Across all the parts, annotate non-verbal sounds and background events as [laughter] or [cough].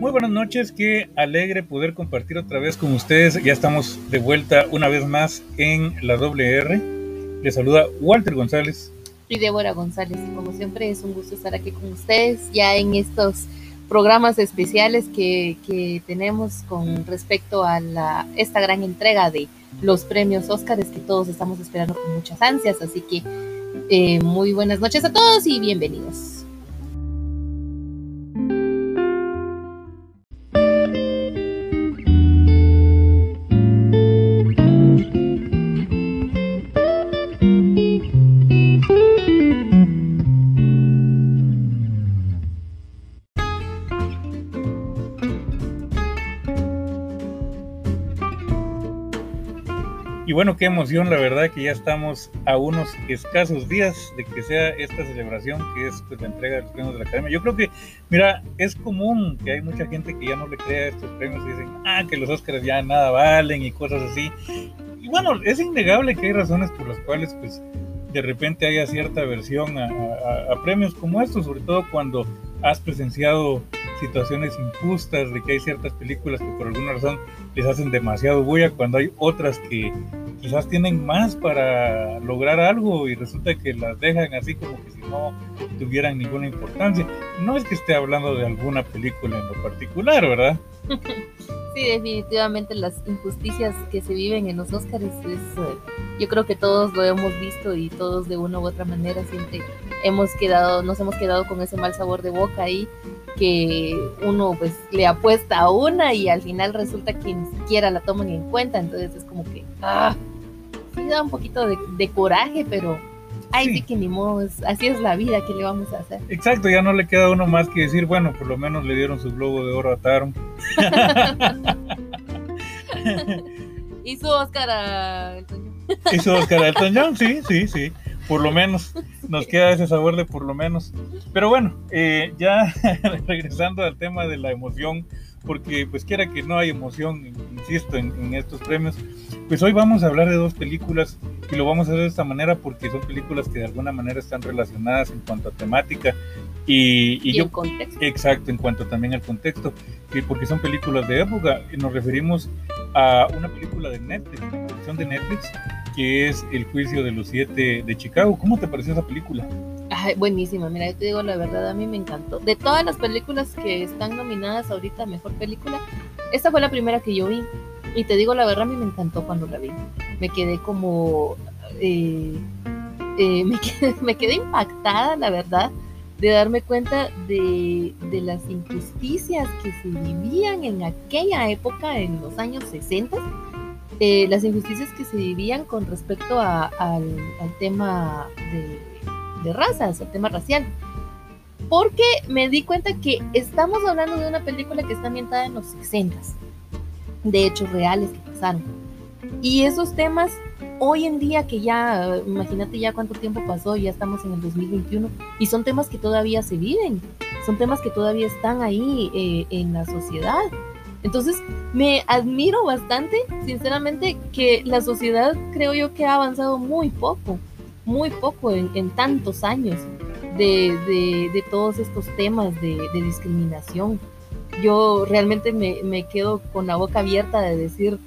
Muy buenas noches, qué alegre poder compartir otra vez con ustedes. Ya estamos de vuelta una vez más en la WR. Les saluda Walter González. Y Débora González. Como siempre es un gusto estar aquí con ustedes ya en estos programas especiales que, que tenemos con respecto a la, esta gran entrega de los premios Óscares que todos estamos esperando con muchas ansias. Así que eh, muy buenas noches a todos y bienvenidos. Qué emoción, la verdad que ya estamos a unos escasos días de que sea esta celebración que es pues, la entrega de los premios de la Academia. Yo creo que, mira, es común que hay mucha gente que ya no le crea estos premios y dicen, ah, que los Oscars ya nada valen y cosas así. Y bueno, es innegable que hay razones por las cuales pues de repente haya cierta aversión a, a premios como estos, sobre todo cuando has presenciado situaciones injustas, de que hay ciertas películas que por alguna razón les hacen demasiado bulla, cuando hay otras que quizás tienen más para lograr algo y resulta que las dejan así como que si no tuvieran ninguna importancia. No es que esté hablando de alguna película en lo particular, ¿verdad? [laughs] Sí, definitivamente las injusticias que se viven en los Oscars es, eh, yo creo que todos lo hemos visto y todos de una u otra manera siempre hemos quedado, nos hemos quedado con ese mal sabor de boca ahí que uno pues le apuesta a una y al final resulta que ni siquiera la toman en cuenta, entonces es como que, ah, sí da un poquito de, coraje, pero ay, sí. que ni modo, así es la vida, ¿qué le vamos a hacer? Exacto, ya no le queda uno más que decir, bueno, por lo menos le dieron su globo de oro a Taron. y su Oscar a Elton Y su Oscar a Elton John, sí, sí, sí por lo menos nos queda ese sabor de por lo menos. Pero bueno, eh, ya [laughs] regresando al tema de la emoción, porque pues quiera que no hay emoción, insisto, en, estos premios, pues hoy vamos a hablar de dos películas y lo vamos a hacer de esta manera porque son películas que de alguna manera están relacionadas en cuanto a temática y, y, yo, contexto. Exacto, en cuanto también al contexto, porque son películas de época. Nos referimos a una película de Netflix, una producción de Netflix que es El juicio de los siete de Chicago. ¿Cómo te pareció esa película? Ay, buenísima, mira, yo te digo la verdad, a mí me encantó. De todas las películas que están nominadas ahorita a Mejor Película, esta fue la primera que yo vi. Y te digo la verdad, a mí me encantó cuando la vi. Me quedé como... Eh, eh, [laughs] me, quedé, impactada, la verdad, de darme cuenta de, de, las injusticias que se vivían en aquella época, en los años 60 eh, las injusticias que se vivían con respecto al, tema de, razas, al tema racial. Porque me di cuenta que estamos hablando de una película que está ambientada en los 60 de hechos reales que pasaron. Y esos temas, hoy en día que ya, imagínate ya cuánto tiempo pasó, ya estamos en el 2021, y son temas que todavía se viven, son temas que todavía están ahí eh, en la sociedad. Entonces, me admiro bastante, sinceramente, que la sociedad creo yo que ha avanzado muy poco, muy poco en, tantos años de, todos estos temas de, discriminación. Yo realmente me, quedo con la boca abierta de decir,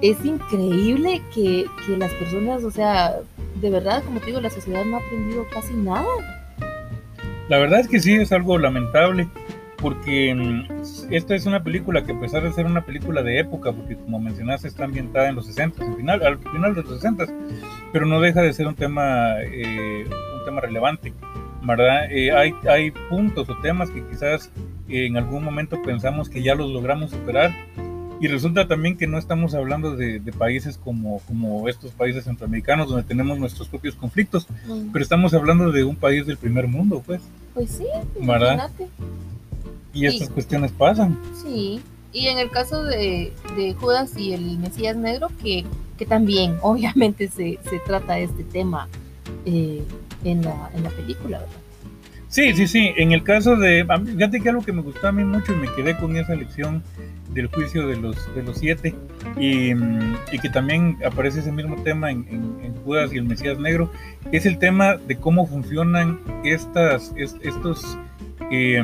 es increíble que, que las personas, o sea, de verdad, como te digo, la sociedad no ha aprendido casi nada. La verdad es que sí, es algo lamentable porque mm, esta es una película que a pesar de ser una película de época, porque como mencionaste está ambientada en los 60, al final, al final de los 60, pero no deja de ser un tema, eh, un tema relevante, ¿verdad? Eh, hay, hay puntos o temas que quizás en algún momento pensamos que ya los logramos superar y resulta también que no estamos hablando de, países como, como estos países centroamericanos donde tenemos nuestros propios conflictos, mm. pero estamos hablando de un país del primer mundo, pues. Pues sí, ¿verdad? Y estas cuestiones pasan. Sí, y en el caso de, Judas y el Mesías Negro, que, que también [laughs] obviamente se, se trata este tema eh, en, la, en la película, ¿verdad? Sí, sí, sí. En el caso de. Fíjate que algo que me gustó a mí mucho y me quedé con esa lección del juicio de los, de los siete y, y que también aparece ese mismo tema en, en, Judas y el Mesías Negro, es el tema de cómo funcionan estas, estos. Eh,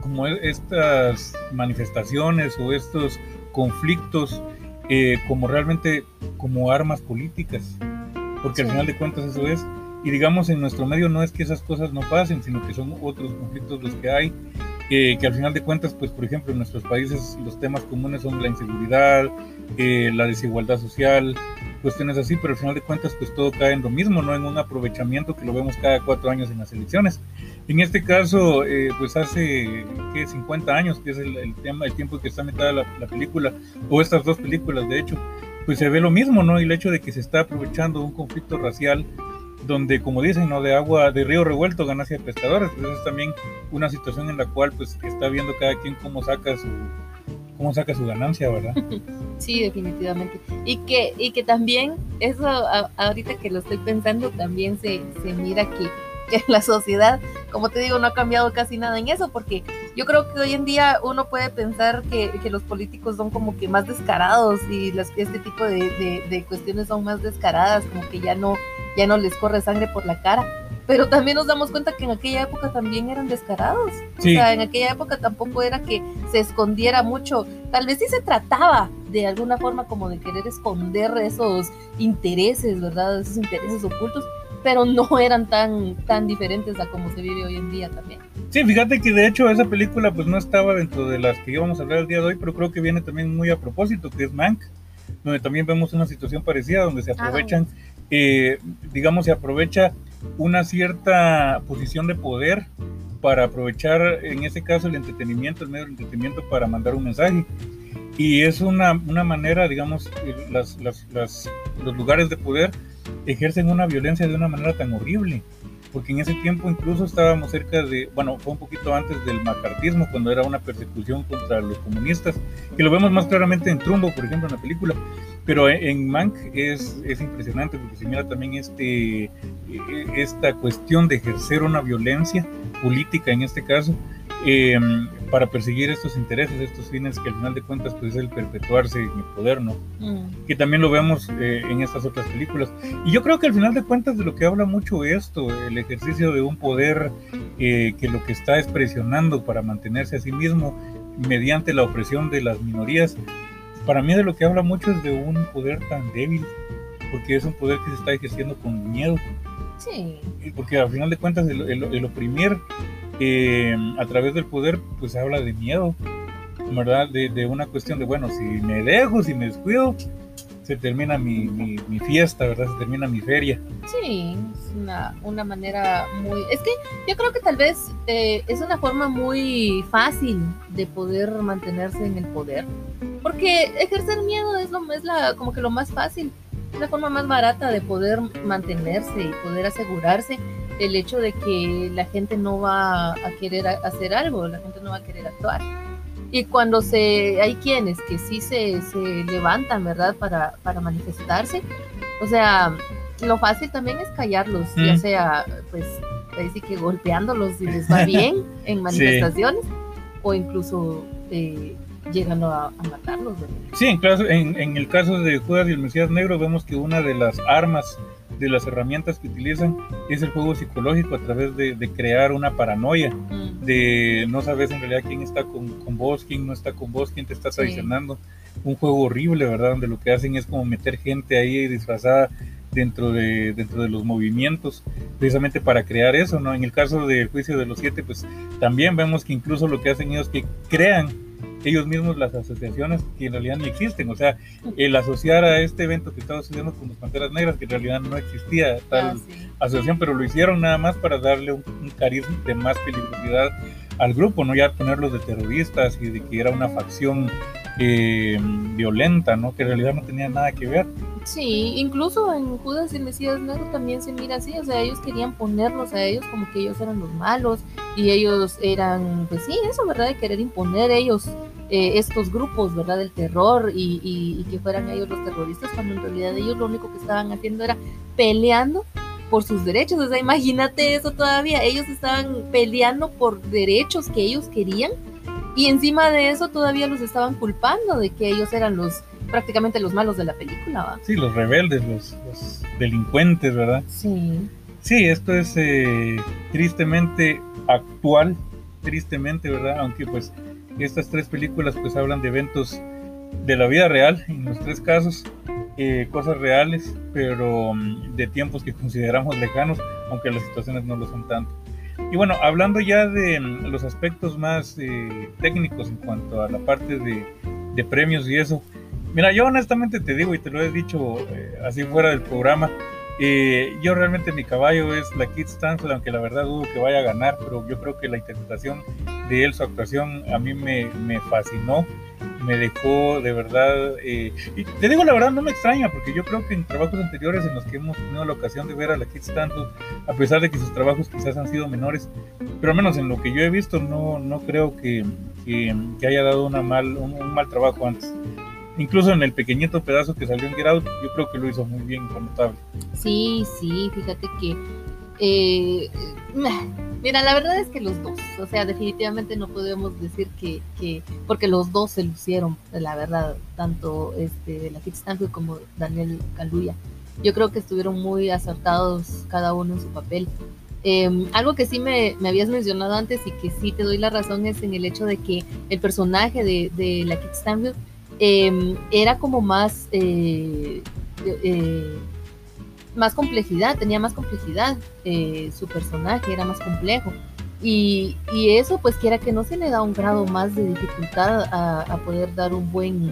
como estas manifestaciones o estos conflictos eh, como realmente como armas políticas, porque al final de cuentas eso es, y digamos en nuestro medio no es que esas cosas no pasen, sino que son otros conflictos los que hay, que al final de cuentas, pues por ejemplo en nuestros países los temas comunes son la inseguridad, eh, la desigualdad social, cuestiones así, pero al final de cuentas pues todo cae en lo mismo, no en un aprovechamiento que lo vemos cada cuatro años en las elecciones. En este caso, eh, pues hace ¿qué? 50 años, que es el, tema, el tiempo que está metida la, la película, o estas dos películas de hecho, pues se ve lo mismo, ¿no? Y el hecho de que se está aprovechando un conflicto racial donde, como dicen, ¿no? De agua, de río revuelto, ganancia de pescadores. Pues es también una situación en la cual, pues, está viendo cada quien cómo saca su, cómo saca su ganancia, ¿verdad? [laughs] Sí, definitivamente. Y que, y que también, eso ahorita que lo estoy pensando, también se, se mira que que [laughs] la sociedad, como te digo, no ha cambiado casi nada en eso, porque yo creo que hoy en día uno puede pensar que, que los políticos son como que más descarados y las, este tipo de, de, cuestiones son más descaradas, como que ya no, ya no les corre sangre por la cara. Pero también nos damos cuenta que en aquella época también eran descarados. O sea, en aquella época tampoco era que se escondiera mucho. Tal vez sí se trataba de alguna forma como de querer esconder esos intereses, ¿verdad? Esos intereses ocultos pero no eran tan, tan diferentes a como se vive hoy en día también. Sí, fíjate que de hecho esa película pues no estaba dentro de las que íbamos a hablar el día de hoy, pero creo que viene también muy a propósito, que es Mank, donde también vemos una situación parecida, donde se ah, aprovechan, eh, digamos, se aprovecha una cierta posición de poder para aprovechar, en ese caso, el entretenimiento, el medio de entretenimiento para mandar un mensaje. Y es una, una manera, digamos, las, los lugares de poder ejercen una violencia de una manera tan horrible, porque en ese tiempo incluso estábamos cerca de, bueno, fue un poquito antes del macartismo, cuando era una persecución contra los comunistas, que lo vemos más claramente en Trumbo, por ejemplo, en la película, pero en Mank es, es impresionante porque se mira también este, e, esta cuestión de ejercer una violencia política en este caso, eh, para perseguir estos intereses, estos fines que al final de cuentas pues es el perpetuarse en el poder, ¿no? Mm. Que también lo vemos eh, en estas otras películas. Y yo creo que al final de cuentas de lo que habla mucho esto, el ejercicio de un poder eh, que lo que está es presionando para mantenerse a sí mismo mediante la opresión de las minorías, para mí de lo que habla mucho es de un poder tan débil, porque es un poder que se está ejerciendo con miedo. Sí. Porque al final de cuentas el, el oprimir eh, a través del poder, pues habla de miedo, ¿verdad? De, una cuestión de, bueno, si me dejo, si me descuido, se termina mi, mi, fiesta, ¿verdad? Se termina mi feria. Sí, es una, una manera muy... Es que yo creo que tal vez eh, es una forma muy fácil de poder mantenerse en el poder, porque ejercer miedo es, lo, es la, como que lo más fácil, la forma más barata de poder mantenerse y poder asegurarse el hecho de que la gente no va a querer hacer algo, la gente no va a querer actuar. Y cuando se hay quienes que sí se, se levantan, ¿verdad?, para, para manifestarse, o sea, lo fácil también es callarlos, ya mm. sea, pues, ahí sí que golpeándolos si les va [laughs] bien en manifestaciones, o incluso eh, llegando a, matarlos. Sí, en, en, en, el caso de Judas y el Mesías Negro vemos que una de las armas de las herramientas que utilizan es el juego psicológico a través de, crear una paranoia, mm. de no sabes en realidad quién está con, vos, quién no está con vos, quién te está traicionando. Un juego horrible, ¿verdad? Donde lo que hacen es como meter gente ahí disfrazada dentro de, dentro de los movimientos, precisamente para crear eso, ¿no? En el caso del juicio de los siete, pues también vemos que incluso lo que hacen ellos es que crean ellos mismos las asociaciones que en realidad ni existen. O sea, el asociar a este evento que estaba sucediendo con las Panteras Negras, que en realidad no existía tal ah, asociación, pero lo hicieron nada más para darle un, carisma de más peligrosidad al grupo, no ya ponerlos de terroristas y de que era una facción eh, violenta, ¿no? Que en realidad no tenía nada que ver. Sí, incluso en Judas y Mesías Negro también se mira así, o sea, ellos querían ponerlos a ellos como que ellos eran los malos y ellos eran, pues sí, eso, ¿verdad? De querer imponer ellos eh, estos grupos, ¿verdad? Del terror y, y, que fueran ellos los terroristas, cuando en realidad ellos lo único que estaban haciendo era peleando por sus derechos, o sea, imagínate eso todavía, ellos estaban peleando por derechos que ellos querían y encima de eso todavía los estaban culpando de que ellos eran los prácticamente los malos de la película, ¿va? Sí, los rebeldes, los, delincuentes, ¿verdad? Sí. Sí, esto es eh, tristemente actual tristemente, ¿verdad? Aunque pues estas tres películas pues hablan de eventos de la vida real, en los tres casos, eh, cosas reales, pero mm, de tiempos que consideramos lejanos, aunque las situaciones no lo son tanto. Y bueno, hablando ya de mm, los aspectos más eh, técnicos en cuanto a la parte de, de, premios y eso, mira, yo honestamente te digo y te lo he dicho eh, así fuera del programa, yo realmente mi caballo es la Kid Stansel, aunque la verdad dudo que vaya a ganar, pero yo creo que la interpretación de él, su actuación, a mí me, me fascinó me dejó de verdad, eh, y te digo la verdad, no me extraña, porque yo creo que en trabajos anteriores en los que hemos tenido la ocasión de ver a la Kit Stanton, a pesar de que sus trabajos quizás han sido menores, pero al menos en lo que yo he visto, no, no creo que, que, haya dado una mal, un, mal trabajo antes. Incluso en el pequeñito pedazo que salió en Get Out, yo creo que lo hizo muy bien, notable. Sí, sí, fíjate que eh, mira, la verdad es que los dos, o sea, definitivamente no podemos decir que, que porque los dos se lucieron, la verdad, tanto este, la Kit Stanfield como Daniel Kaluuya. Yo creo que estuvieron muy acertados cada uno en su papel. Em, algo que sí me, me, habías mencionado antes y que sí te doy la razón es en el hecho de que el personaje de, de la Kit Stanfield em, era como más eh, eh, más complejidad, tenía más complejidad, eh, su personaje era más complejo. Y, eso, pues quiera que no se le da un grado más de dificultad a, poder dar un buen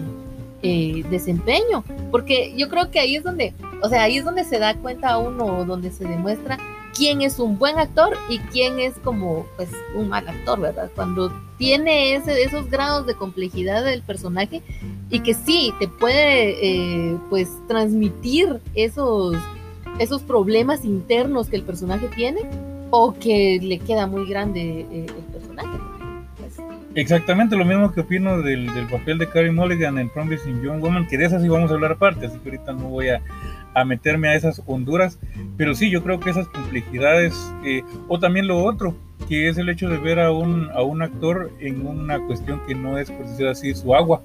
eh, desempeño, porque yo creo que ahí es donde, o sea, ahí es donde se da cuenta uno, donde se demuestra quién es un buen actor y quién es como, pues, un mal actor, ¿verdad? Cuando tiene ese, esos grados de complejidad del personaje y que sí, te puede, eh, pues, transmitir esos esos problemas internos que el personaje tiene o que le queda muy grande eh, el personaje. Pues, Exactamente lo mismo que opino del, papel de Carrie Mulligan en Promising Young Woman, que de esas sí vamos a hablar aparte, así que ahorita no voy a, meterme a esas honduras, pero sí, yo creo que esas complejidades, eh, o también lo otro, que es el hecho de ver a un, a un actor en una cuestión que no es, por decir así, su agua,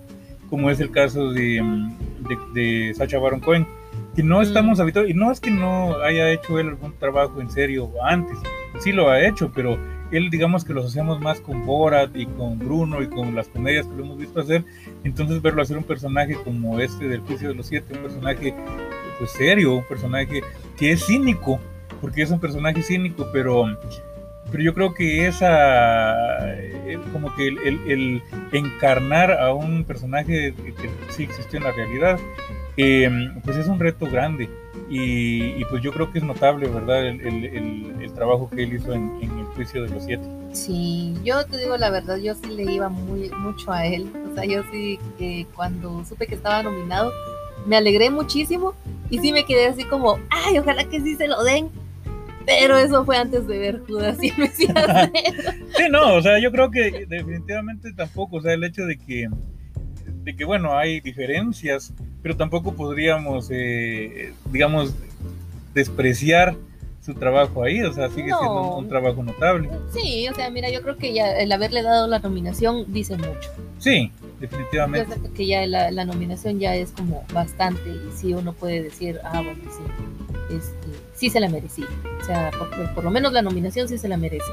como es el caso de, de, de Sacha Baron Cohen que no estamos mm. habituados, y no es que no haya hecho él algún trabajo en serio antes, sí lo ha hecho, pero él digamos que lo asociamos más con Borat y con Bruno y con las comedias que lo hemos visto hacer, entonces verlo hacer un personaje como este del juicio de los siete, un personaje pues serio, un personaje que es cínico, porque es un personaje cínico, pero pero yo creo que esa eh, como que el, encarnar a un personaje que sí existió en la realidad Em, pues es un reto grande y, pues yo creo que es notable, ¿verdad? El, trabajo que él hizo en, el juicio de los siete. Sí, yo te digo la verdad, yo sí le iba muy mucho a él. O sea, yo sí, que cuando supe que estaba nominado, me alegré muchísimo y sí me quedé así como, ay, ojalá que sí se lo den. Pero eso fue antes de ver Judas y Mesías. [laughs] sí, no, o sea, yo creo que definitivamente tampoco, o sea, el hecho de que, de que bueno, hay diferencias pero tampoco podríamos, eh, digamos, despreciar su trabajo ahí, o sea, sigue siendo un, trabajo notable. Sí, o sea, mira, yo creo que ya el haberle dado la nominación dice mucho. Sí, definitivamente. Yo que ya la, nominación ya es como bastante y sí uno puede decir, ah, bueno, sí, este, sí se la merecía. O sea, por, por lo menos la nominación sí se la merece.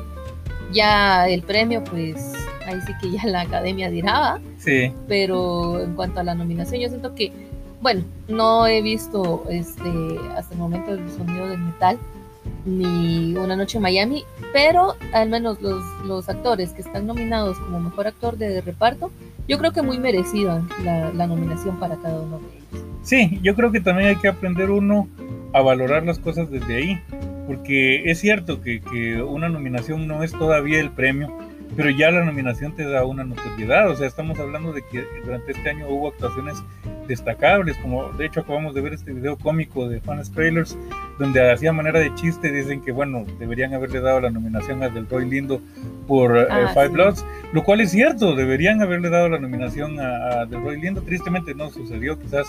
Ya el premio, pues ahí sí que ya la academia dirá, sí. pero en cuanto a la nominación, yo siento que bueno, no he visto este hasta el momento el sonido del metal ni Una Noche en Miami, pero al menos los, los actores que están nominados como mejor actor de reparto, yo creo que muy merecida la, la nominación para cada uno de ellos. Sí, yo creo que también hay que aprender uno a valorar las cosas desde ahí, porque es cierto que, que una nominación no es todavía el premio, pero ya la nominación te da una notoriedad, o sea, estamos hablando de que durante este año hubo actuaciones destacables, como de hecho acabamos de ver este video cómico de Fans Trailers, donde hacía manera de chiste, dicen que bueno, deberían haberle dado la nominación a Del Roy Lindo por eh, ah, Five Bloods, lo cual es cierto, deberían haberle dado la nominación a, a Del Roy Lindo, tristemente no sucedió, quizás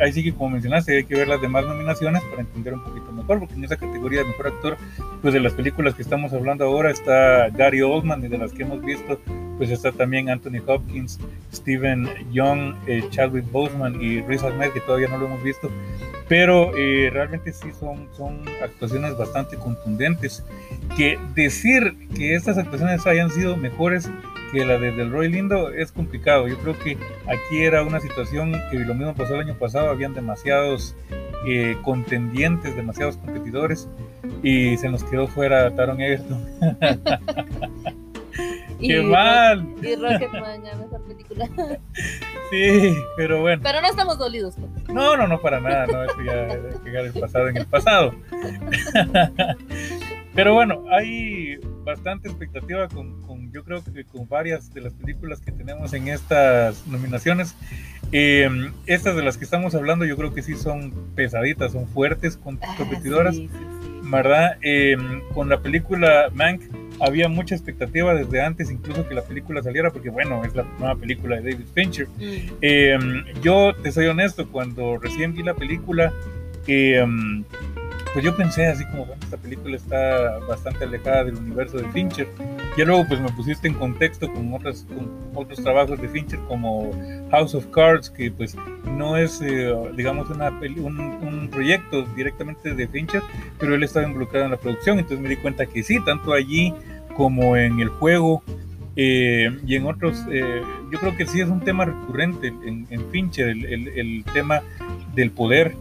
ahí sí que como mencionaste hay que ver las demás nominaciones para entender un poquito mejor, porque en esa categoría de mejor actor, pues de las películas que estamos hablando ahora está Gary Oldman y de las que hemos visto, pues está también Anthony Hopkins, Steven Young, eh, Chadwick Boseman y Riz Ahmed, que todavía no lo hemos visto. pero eh, realmente sí son, son actuaciones bastante contundentes. Que decir que estas actuaciones hayan sido mejores que la de Del Roy Lindo es complicado. Yo creo que aquí era una situación que lo mismo pasó el año pasado, habían demasiados eh, contendientes, demasiados competidores y se nos quedó fuera Taron Egerton. [laughs] ¡Qué mal! Y [laughs] Rocketman, ya mejor película. [laughs] Sí, pero bueno. Pero no estamos dolidos. Pues. No, no, no, para nada, no, eso ya dejar el pasado en el pasado. [laughs] Pero bueno, hay bastante expectativa con, con, yo creo que con varias de las películas que tenemos en estas nominaciones. Eh, estas de las que estamos hablando yo creo que sí son pesaditas, son fuertes, con, ah, competidoras. ¿Verdad? Eh, con la película Mank había mucha expectativa desde antes incluso que la película saliera, porque bueno, es la nueva película de David Fincher. Mm. Eh, yo te soy honesto, cuando recién vi la película, eh, pues yo pensé así como, bueno, esta película está bastante alejada del universo de Fincher. Y luego pues me pusiste en contexto con, otras, con otros trabajos de Fincher como House of Cards, que pues no es, eh, digamos, una un, un, proyecto directamente de Fincher, pero él estaba involucrado en la producción, entonces me di cuenta que sí, tanto allí como en el juego eh, y en otros, eh, yo creo que sí es un tema recurrente en, en Fincher, el, el, el tema del poder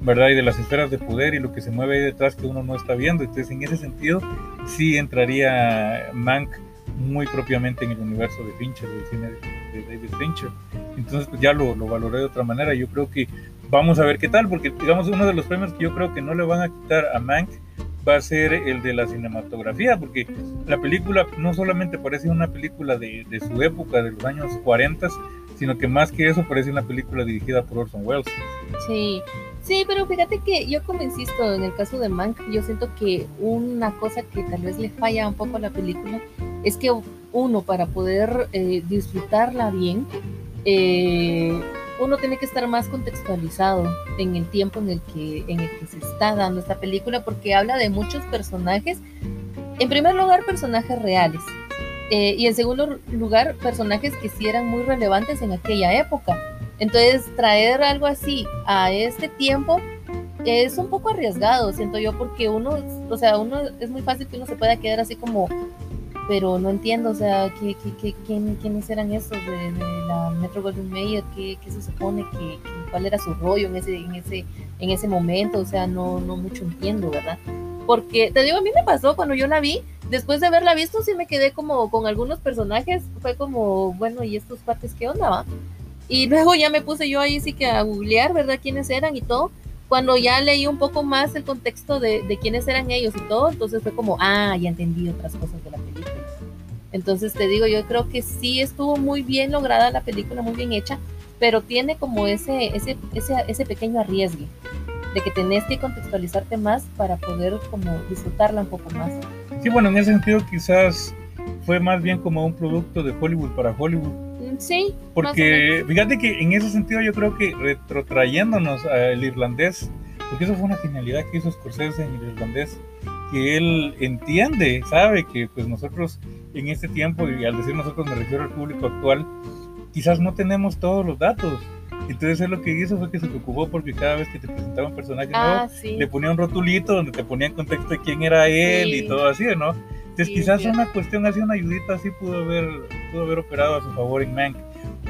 ¿verdad? Y de las esferas de poder y lo que se mueve ahí detrás que uno no está viendo. Entonces, en ese sentido, sí entraría Mank muy propiamente en el universo de Fincher, del cine de, David Fincher. Entonces, pues ya lo, lo, valoré de otra manera. Yo creo que vamos a ver qué tal, porque digamos, uno de los premios que yo creo que no le van a quitar a Mank va a ser el de la cinematografía, porque la película no solamente parece una película de, de su época, de los años 40, sino que más que eso parece una película dirigida por Orson Welles. Sí, sí, pero fíjate que yo como insisto, en el caso de Mank, yo siento que una cosa que tal vez le falla un poco a la película es que uno, para poder eh, disfrutarla bien, eh, uno tiene que estar más contextualizado en el tiempo en el que en el que se está dando esta película porque habla de muchos personajes en primer lugar personajes reales eh, y en segundo lugar, personajes que sí eran muy relevantes en aquella época. Entonces, traer algo así a este tiempo es un poco arriesgado, siento yo, porque uno, o sea, uno es muy fácil que uno se pueda quedar así como, pero no entiendo, o sea, ¿qué, qué, quién, quiénes eran esos de, la Metro Golden Mayer? ¿Qué, qué se supone que, cuál era su rollo en ese, en ese, en ese momento? O sea, no, no mucho entiendo, ¿verdad? Porque te digo, a mí me pasó cuando yo la vi, después de haberla visto, sí me quedé como con algunos personajes, fue como, bueno, ¿y estos partes qué onda, va? Y luego ya me puse yo ahí sí que a googlear, ¿verdad? ¿Quiénes eran y todo? Cuando ya leí un poco más el contexto de, quiénes eran ellos y todo, entonces fue como, ah, ya entendí otras cosas de la película. Entonces te digo, yo creo que sí estuvo muy bien lograda la película, muy bien hecha, pero tiene como ese, ese, ese, ese pequeño arriesgue de que tenés que contextualizarte más para poder como disfrutarla un poco más. Sí, bueno, en ese sentido quizás fue más bien como un producto de Hollywood para Hollywood. Sí. Porque fíjate que en ese sentido yo creo que retrotrayéndonos al irlandés, porque eso fue una genialidad que hizo Scorsese en el irlandés, que él entiende, sabe que pues nosotros en este tiempo, y al decir nosotros me refiero al público actual, quizás no tenemos todos los datos entonces él lo que hizo fue que se preocupó porque cada vez que te presentaba un personaje ah, nuevo, le ponía un rotulito donde te ponía en contexto de quién era él y todo así, ¿no? Entonces quizás una cuestión así, una ayudita así pudo haber, pudo haber operado a su favor en Mank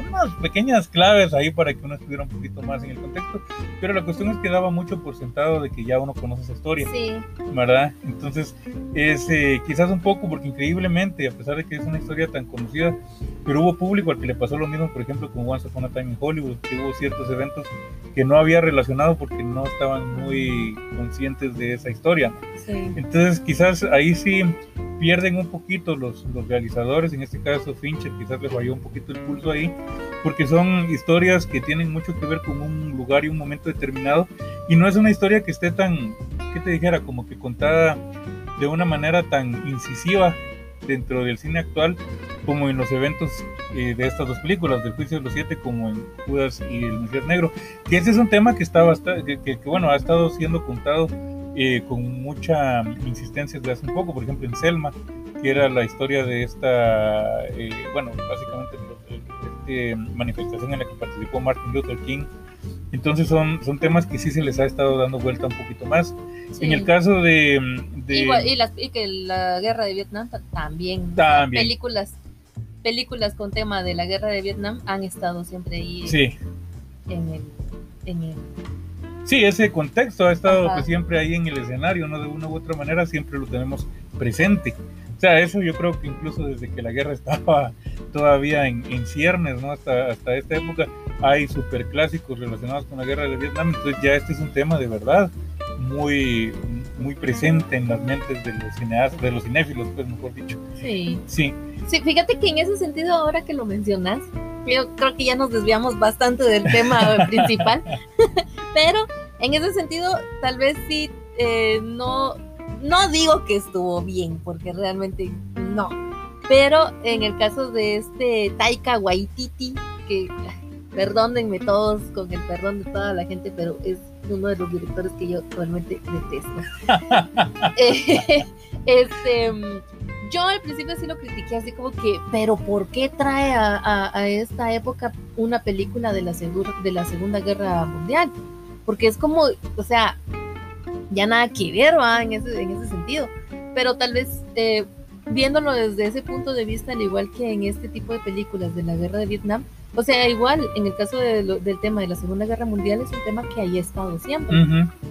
unas pequeñas claves ahí para que uno estuviera un poquito más en el contexto, pero la cuestión es que daba mucho por sentado de que ya uno conoce esa historia, sí. ¿verdad? Entonces, es eh, quizás un poco, porque increíblemente, a pesar de que es una historia tan conocida, pero hubo público al que le pasó lo mismo, por ejemplo, con Once Upon a Time in Hollywood, que hubo ciertos eventos que no había relacionado porque no estaban muy conscientes de esa historia. Sí. Entonces, quizás ahí sí pierden un poquito los, los realizadores, en este caso Fincher quizás le falló un poquito el pulso ahí, porque son historias que tienen mucho que ver con un lugar y un momento determinado, y no es una historia que esté tan, ¿qué te dijera? Como que contada de una manera tan incisiva dentro del cine actual como en los eventos eh, de estas dos películas, del juicio de los siete, como en Judas y el Mesías Negro, que ese es un tema que, está que, que, que bueno, ha estado siendo contado eh, con mucha insistencia desde hace un poco, por ejemplo en Selma, que era la historia de esta, eh, bueno, básicamente esta manifestación en la que participó Martin Luther King Entonces son, son temas que sí se les ha estado dando vuelta un poquito más. En el caso de... y, las, y, que la guerra de Vietnam también. También. Películas, películas con tema de la guerra de Vietnam han estado siempre ahí. Sí. En el, en el Sí, ese contexto ha estado pues, siempre ahí en el escenario, ¿no? De una u otra manera siempre lo tenemos presente. O sea, eso yo creo que incluso desde que la guerra [laughs] estaba todavía en, en ciernes, ¿no? Hasta, hasta esta época hay superclásicos relacionados con la guerra de Vietnam, entonces ya este es un tema de verdad muy, muy presente en las mentes de los cineastas, de los cinéfilos, pues mejor dicho. Sí. Sí. Sí, fíjate que en ese sentido, ahora que lo mencionas, yo creo que ya nos desviamos bastante del tema [laughs] principal, pero en ese sentido, tal vez sí, eh, no, no digo que estuvo bien, porque realmente no. Pero en el caso de este Taika Waititi, que perdónenme todos con el perdón de toda la gente, pero es uno de los directores que yo realmente detesto. [laughs] Eh, [laughs] este, yo al principio sí lo critiqué así como que, pero ¿por qué trae a, a, esta época una película de la, de la Segunda Guerra Mundial? Porque es como, o sea, ya nada que ver, ¿va? En ese, en ese sentido. Pero tal vez eh, viéndolo desde ese punto de vista, al igual que en este tipo de películas de la guerra de Vietnam, o sea, igual en el caso del tema de la Segunda Guerra Mundial es un tema que ahí ha estado siempre.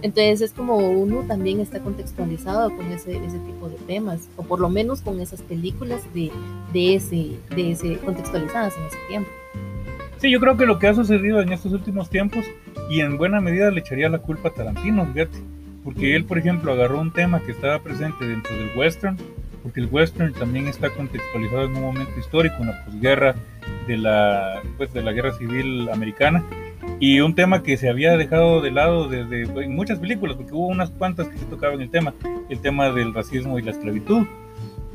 Entonces es como uno también está contextualizado con ese, ese tipo de temas, o por lo menos con esas películas de, de, ese, de ese, contextualizadas en ese tiempo. Sí, yo creo que lo que ha sucedido en estos últimos tiempos, y en buena medida le echaría la culpa a Tarantino, fíjate, porque él, por ejemplo, agarró un tema que estaba presente dentro del western, porque el western también está contextualizado en un momento histórico, en la posguerra de la, pues, de la guerra civil americana, y un tema que se había dejado de lado desde en muchas películas, porque hubo unas cuantas que se tocaban el tema, el tema del racismo y la esclavitud.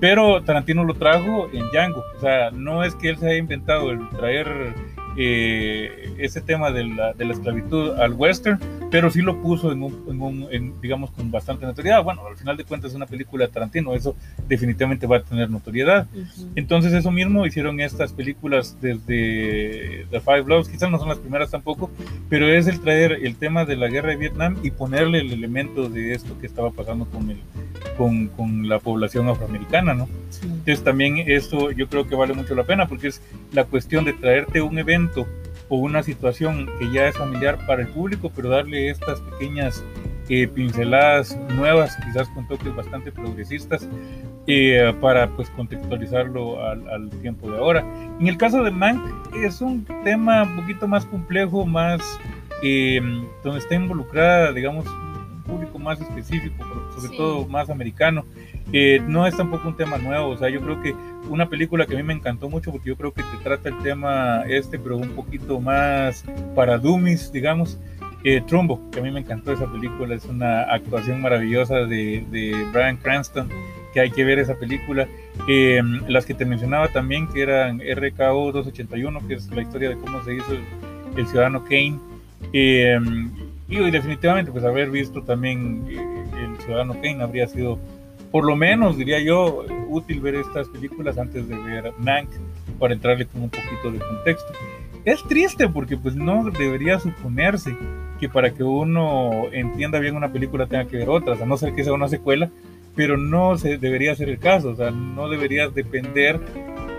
Pero Tarantino lo trajo en Django, o sea, no es que él se haya inventado el traer eh, ese tema de la, de la, esclavitud al western, pero sí lo puso en un, en digamos, con bastante notoriedad. Bueno, al final de cuentas es una película de Tarantino, eso definitivamente va a tener notoriedad. Entonces eso mismo hicieron estas películas desde The Five Bloods, quizás no son las primeras tampoco, pero es el traer el tema de la guerra de Vietnam y ponerle el elemento de esto que estaba pasando con, el, con, con la población afroamericana, ¿no? Entonces también eso yo creo que vale mucho la pena porque es la cuestión de traerte un evento o una situación que ya es familiar para el público, pero darle estas pequeñas eh, pinceladas nuevas, quizás con toques bastante progresistas, eh, para pues contextualizarlo al, tiempo de ahora. En el caso de Mank es un tema un poquito más complejo, más eh, donde está involucrada, digamos, un público más específico, sobre todo más americano. no es tampoco un tema nuevo, o sea, yo creo que una película que a mí me encantó mucho porque yo creo que te trata el tema este, pero un poquito más para dummies, digamos. Eh, Trumbo, que a mí me encantó esa película, es una actuación maravillosa de, de Brian Cranston, que hay que ver esa película. Eh, las que te mencionaba también, que eran RKO 281, que es la historia de cómo se hizo el, Ciudadano Kane. Eh, y, y, definitivamente, pues haber visto también el Ciudadano Kane habría sido por lo menos, diría yo, útil ver estas películas antes de ver Mank para entrarle con un poquito de contexto. Es triste porque pues no debería suponerse que para que uno entienda bien una película tenga que ver otras, a no ser que sea una secuela, pero no se debería ser el caso, o sea, no deberías depender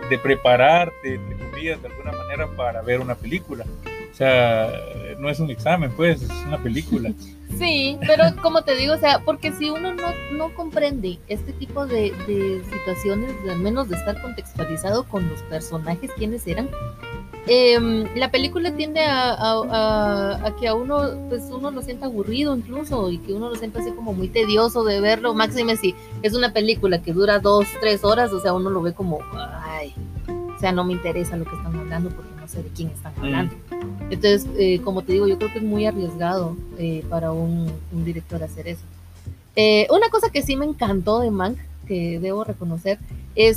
de prepararte, entre comillas, de alguna manera para ver una película. O sea, no es un examen, pues, es una película. Sí, pero como te digo, o sea, porque si uno no, no comprende este tipo de, de situaciones, al menos de estar contextualizado con los personajes, quiénes eran, eh, la película tiende a, a, a, que a uno, pues uno lo sienta aburrido incluso y que uno lo sienta así como muy tedioso de verlo, máxime si es una película que dura dos, tres horas, o sea, uno lo ve como, ay, o sea, no me interesa lo que están hablando porque no sé de quién están mm. hablando. Entonces, eh, como te digo, yo creo que es muy arriesgado eh, para un, director hacer eso. Eh, una cosa que sí me encantó de Mank, que debo reconocer,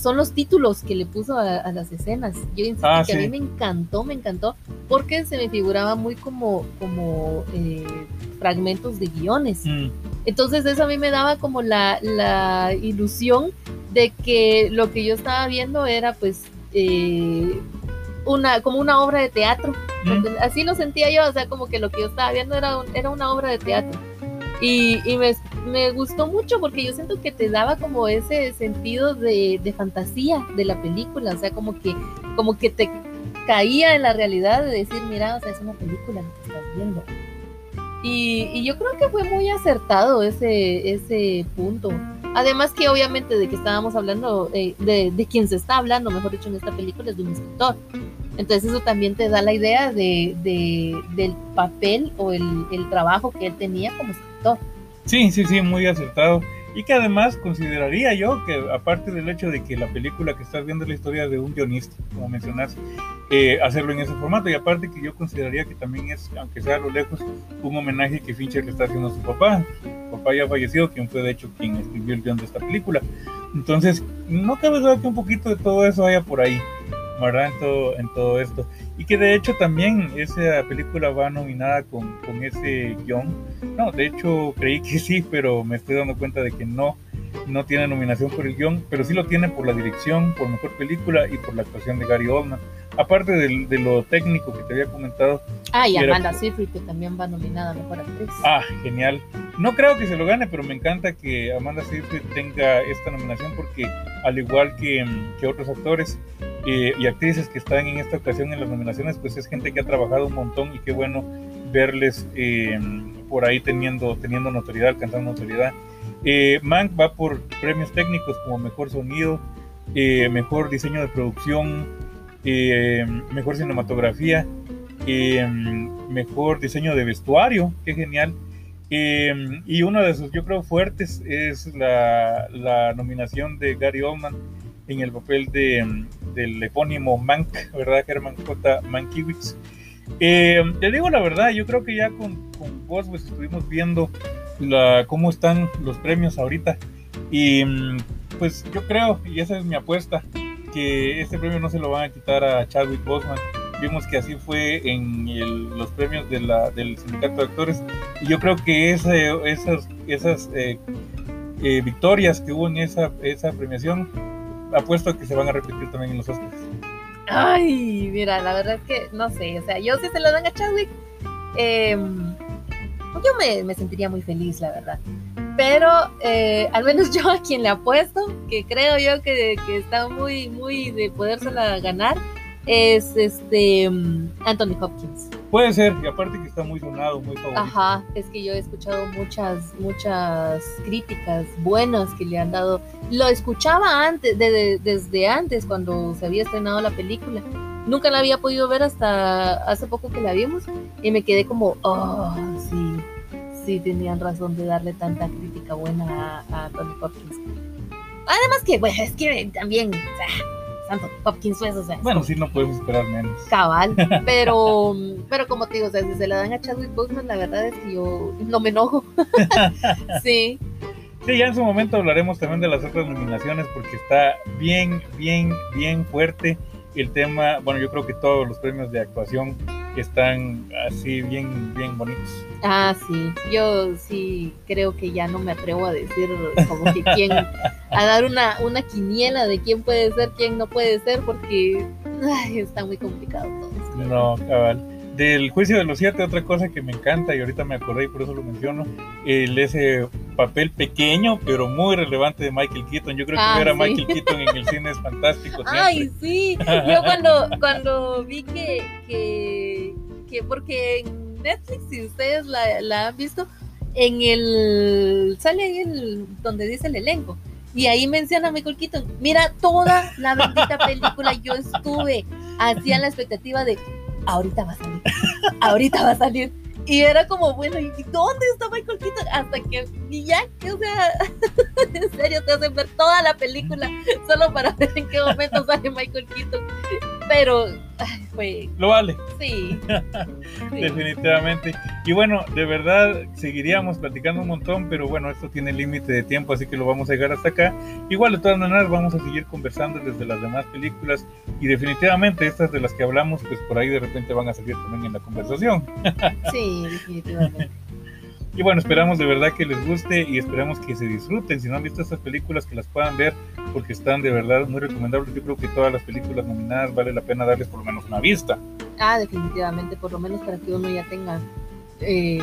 son los títulos que le puso a, las escenas. Yo insisto ah, que a mí me encantó, me encantó, porque se me figuraba muy como, como fragmentos de guiones. Mm. Entonces eso a mí me daba como la, la, ilusión de que lo que yo estaba viendo era pues una, como una obra de teatro. Mm. Así lo sentía yo, o sea, como que lo que yo estaba viendo era, un- era una obra de teatro. Y, y me, me gustó mucho porque yo siento que te daba como ese sentido de, de fantasía de la película, o sea, como que, como que te caía en la realidad de decir, mira, o sea, es una película lo que estás viendo. Y, y yo creo que fue muy acertado ese, ese punto. Además que obviamente de que estábamos hablando, eh, de, de quien se está hablando, mejor dicho, en esta película es de un escritor. Entonces eso también te da la idea de, de- del papel o el, el trabajo que él tenía como escritor. Sí, sí, sí, muy acertado. Y que además consideraría yo que aparte del hecho de que la película que estás viendo es la historia de un guionista, como mencionaste, eh, hacerlo en ese formato. Y aparte que yo consideraría que también es, aunque sea a lo lejos, un homenaje que Fincher le está haciendo a su papá. Papá ya falleció, quien fue de hecho quien escribió el guion de esta película. Entonces, no cabe duda que un poquito de todo eso haya por ahí, ¿verdad? En todo, en todo esto. Y que de hecho también esa película va nominada con, con ese guion. No, de hecho creí que sí, pero me estoy dando cuenta de que no, no tiene nominación por el guion, pero sí lo tiene por la dirección, por mejor película y por la actuación de Gary Oldman. Aparte de, lo técnico que te había comentado, Ah, y Era- Amanda Seyfried, que también va nominada a Mejor Actriz. ah, genial. No creo que se lo gane, pero me encanta que Amanda Seyfried tenga esta nominación porque al igual que, que otros actores eh, y actrices que están en esta ocasión en las nominaciones, pues es gente que ha trabajado un montón y qué bueno verles eh, por ahí teniendo, teniendo notoriedad, alcanzando notoriedad. Eh, Mank va por premios técnicos como mejor sonido, eh, mejor diseño de producción, eh, mejor cinematografía, mejor diseño de vestuario, qué genial. Y uno de sus, yo creo, fuertes es la, nominación de Gary Oldman en el papel de, del epónimo Mank, ¿verdad? Herman J. Mankiewicz. Eh, te digo la verdad, yo creo que ya con, con pues, estuvimos viendo la, cómo están los premios ahorita. Y mm, pues yo creo, y esa es mi apuesta, que este premio no se lo van a quitar a Chadwick Boseman. Vimos que así fue en el- los premios de la, del sindicato de actores. Y yo creo que ese, esas, esas eh, eh, victorias que hubo en esa, esa premiación, apuesto a que se van a repetir también en los Oscars. Ay, mira, la verdad es que no sé, o sea, yo si se lo dan a Chadwick, eh, yo me, me sentiría muy feliz, la verdad. Pero eh, al menos [laughs] yo a quien le apuesto, que creo yo que, que está muy, muy de podérsela ganar, es este Anthony Hopkins. Puede ser, y aparte que está muy sonado, muy favorito. Ajá, es que yo he escuchado muchas, muchas críticas buenas que le han dado. Lo escuchaba antes, de- de- desde antes, cuando se había estrenado la película. Nunca la había podido ver hasta hace poco que la vimos y me quedé como, oh, sí, tenían razón de darle tanta crítica buena a, a Tony Hopkins. Además que, bueno, es que también, o sea, Santo Hopkins, pues, o sea, Bueno, sí, no podemos esperar menos. cabal, [laughs] pero, pero como te digo, o sea, si se la dan a Chadwick Boseman, la verdad es que yo no me enojo. [laughs] sí, Sí, ya en su momento hablaremos también de las otras nominaciones porque está bien, bien, bien fuerte el tema. Bueno, yo creo que todos los premios de actuación están así bien, bien bonitos. ah, sí, yo sí creo que ya no me atrevo a decir como que quién, a dar una, una quiniela de quién puede ser, quién no puede ser, porque ay, está muy complicado todo. No, cabal. Del juicio de los siete, otra cosa que me encanta y ahorita me acordé y por eso lo menciono, el ese papel pequeño pero muy relevante de Michael Keaton. Yo creo que Ah, ver a sí. Michael Keaton en el [laughs] cine es fantástico. siempre. Ay, sí. Yo cuando, cuando vi que, que, que, porque en Netflix, si ustedes la, han visto, en el, sale ahí el, donde dice el elenco. Y ahí menciona a Michael Keaton. Mira, toda la bendita película yo estuve así en la expectativa de, ahorita va a salir, ahorita va a salir. Y era como, bueno, ¿y dónde está Michael Keaton? Hasta que, y ya, que, o sea, [laughs] en serio, te hacen ver toda la película solo para ver en qué momento sale Michael Keaton. Pero, ay, fue, Lo vale. sí. sí. [laughs] Definitivamente. Y bueno, de verdad seguiríamos platicando un montón, pero bueno, esto tiene límite de tiempo, así que lo vamos a llegar hasta acá. Igual, de todas maneras, vamos a seguir conversando desde las demás películas y definitivamente estas de las que hablamos, pues por ahí de repente van a salir también en la conversación. Sí, definitivamente. Y bueno, esperamos de verdad que les guste y esperamos que se disfruten. Si no han visto estas películas, que las puedan ver porque están de verdad muy recomendables. Yo creo que todas las películas nominadas vale la pena darles por lo menos una vista. Ah, definitivamente, por lo menos para que uno ya tenga eh,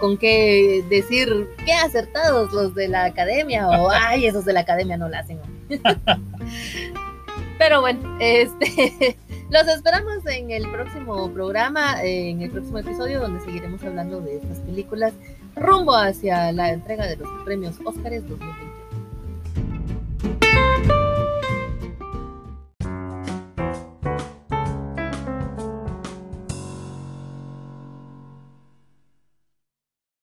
con qué decir qué acertados los de la academia o [laughs] ay, esos de la academia no la hacen. [laughs] Pero bueno, este [laughs] los esperamos en el próximo programa, en el próximo episodio donde seguiremos hablando de estas películas rumbo hacia la entrega de los premios Óscares 2020.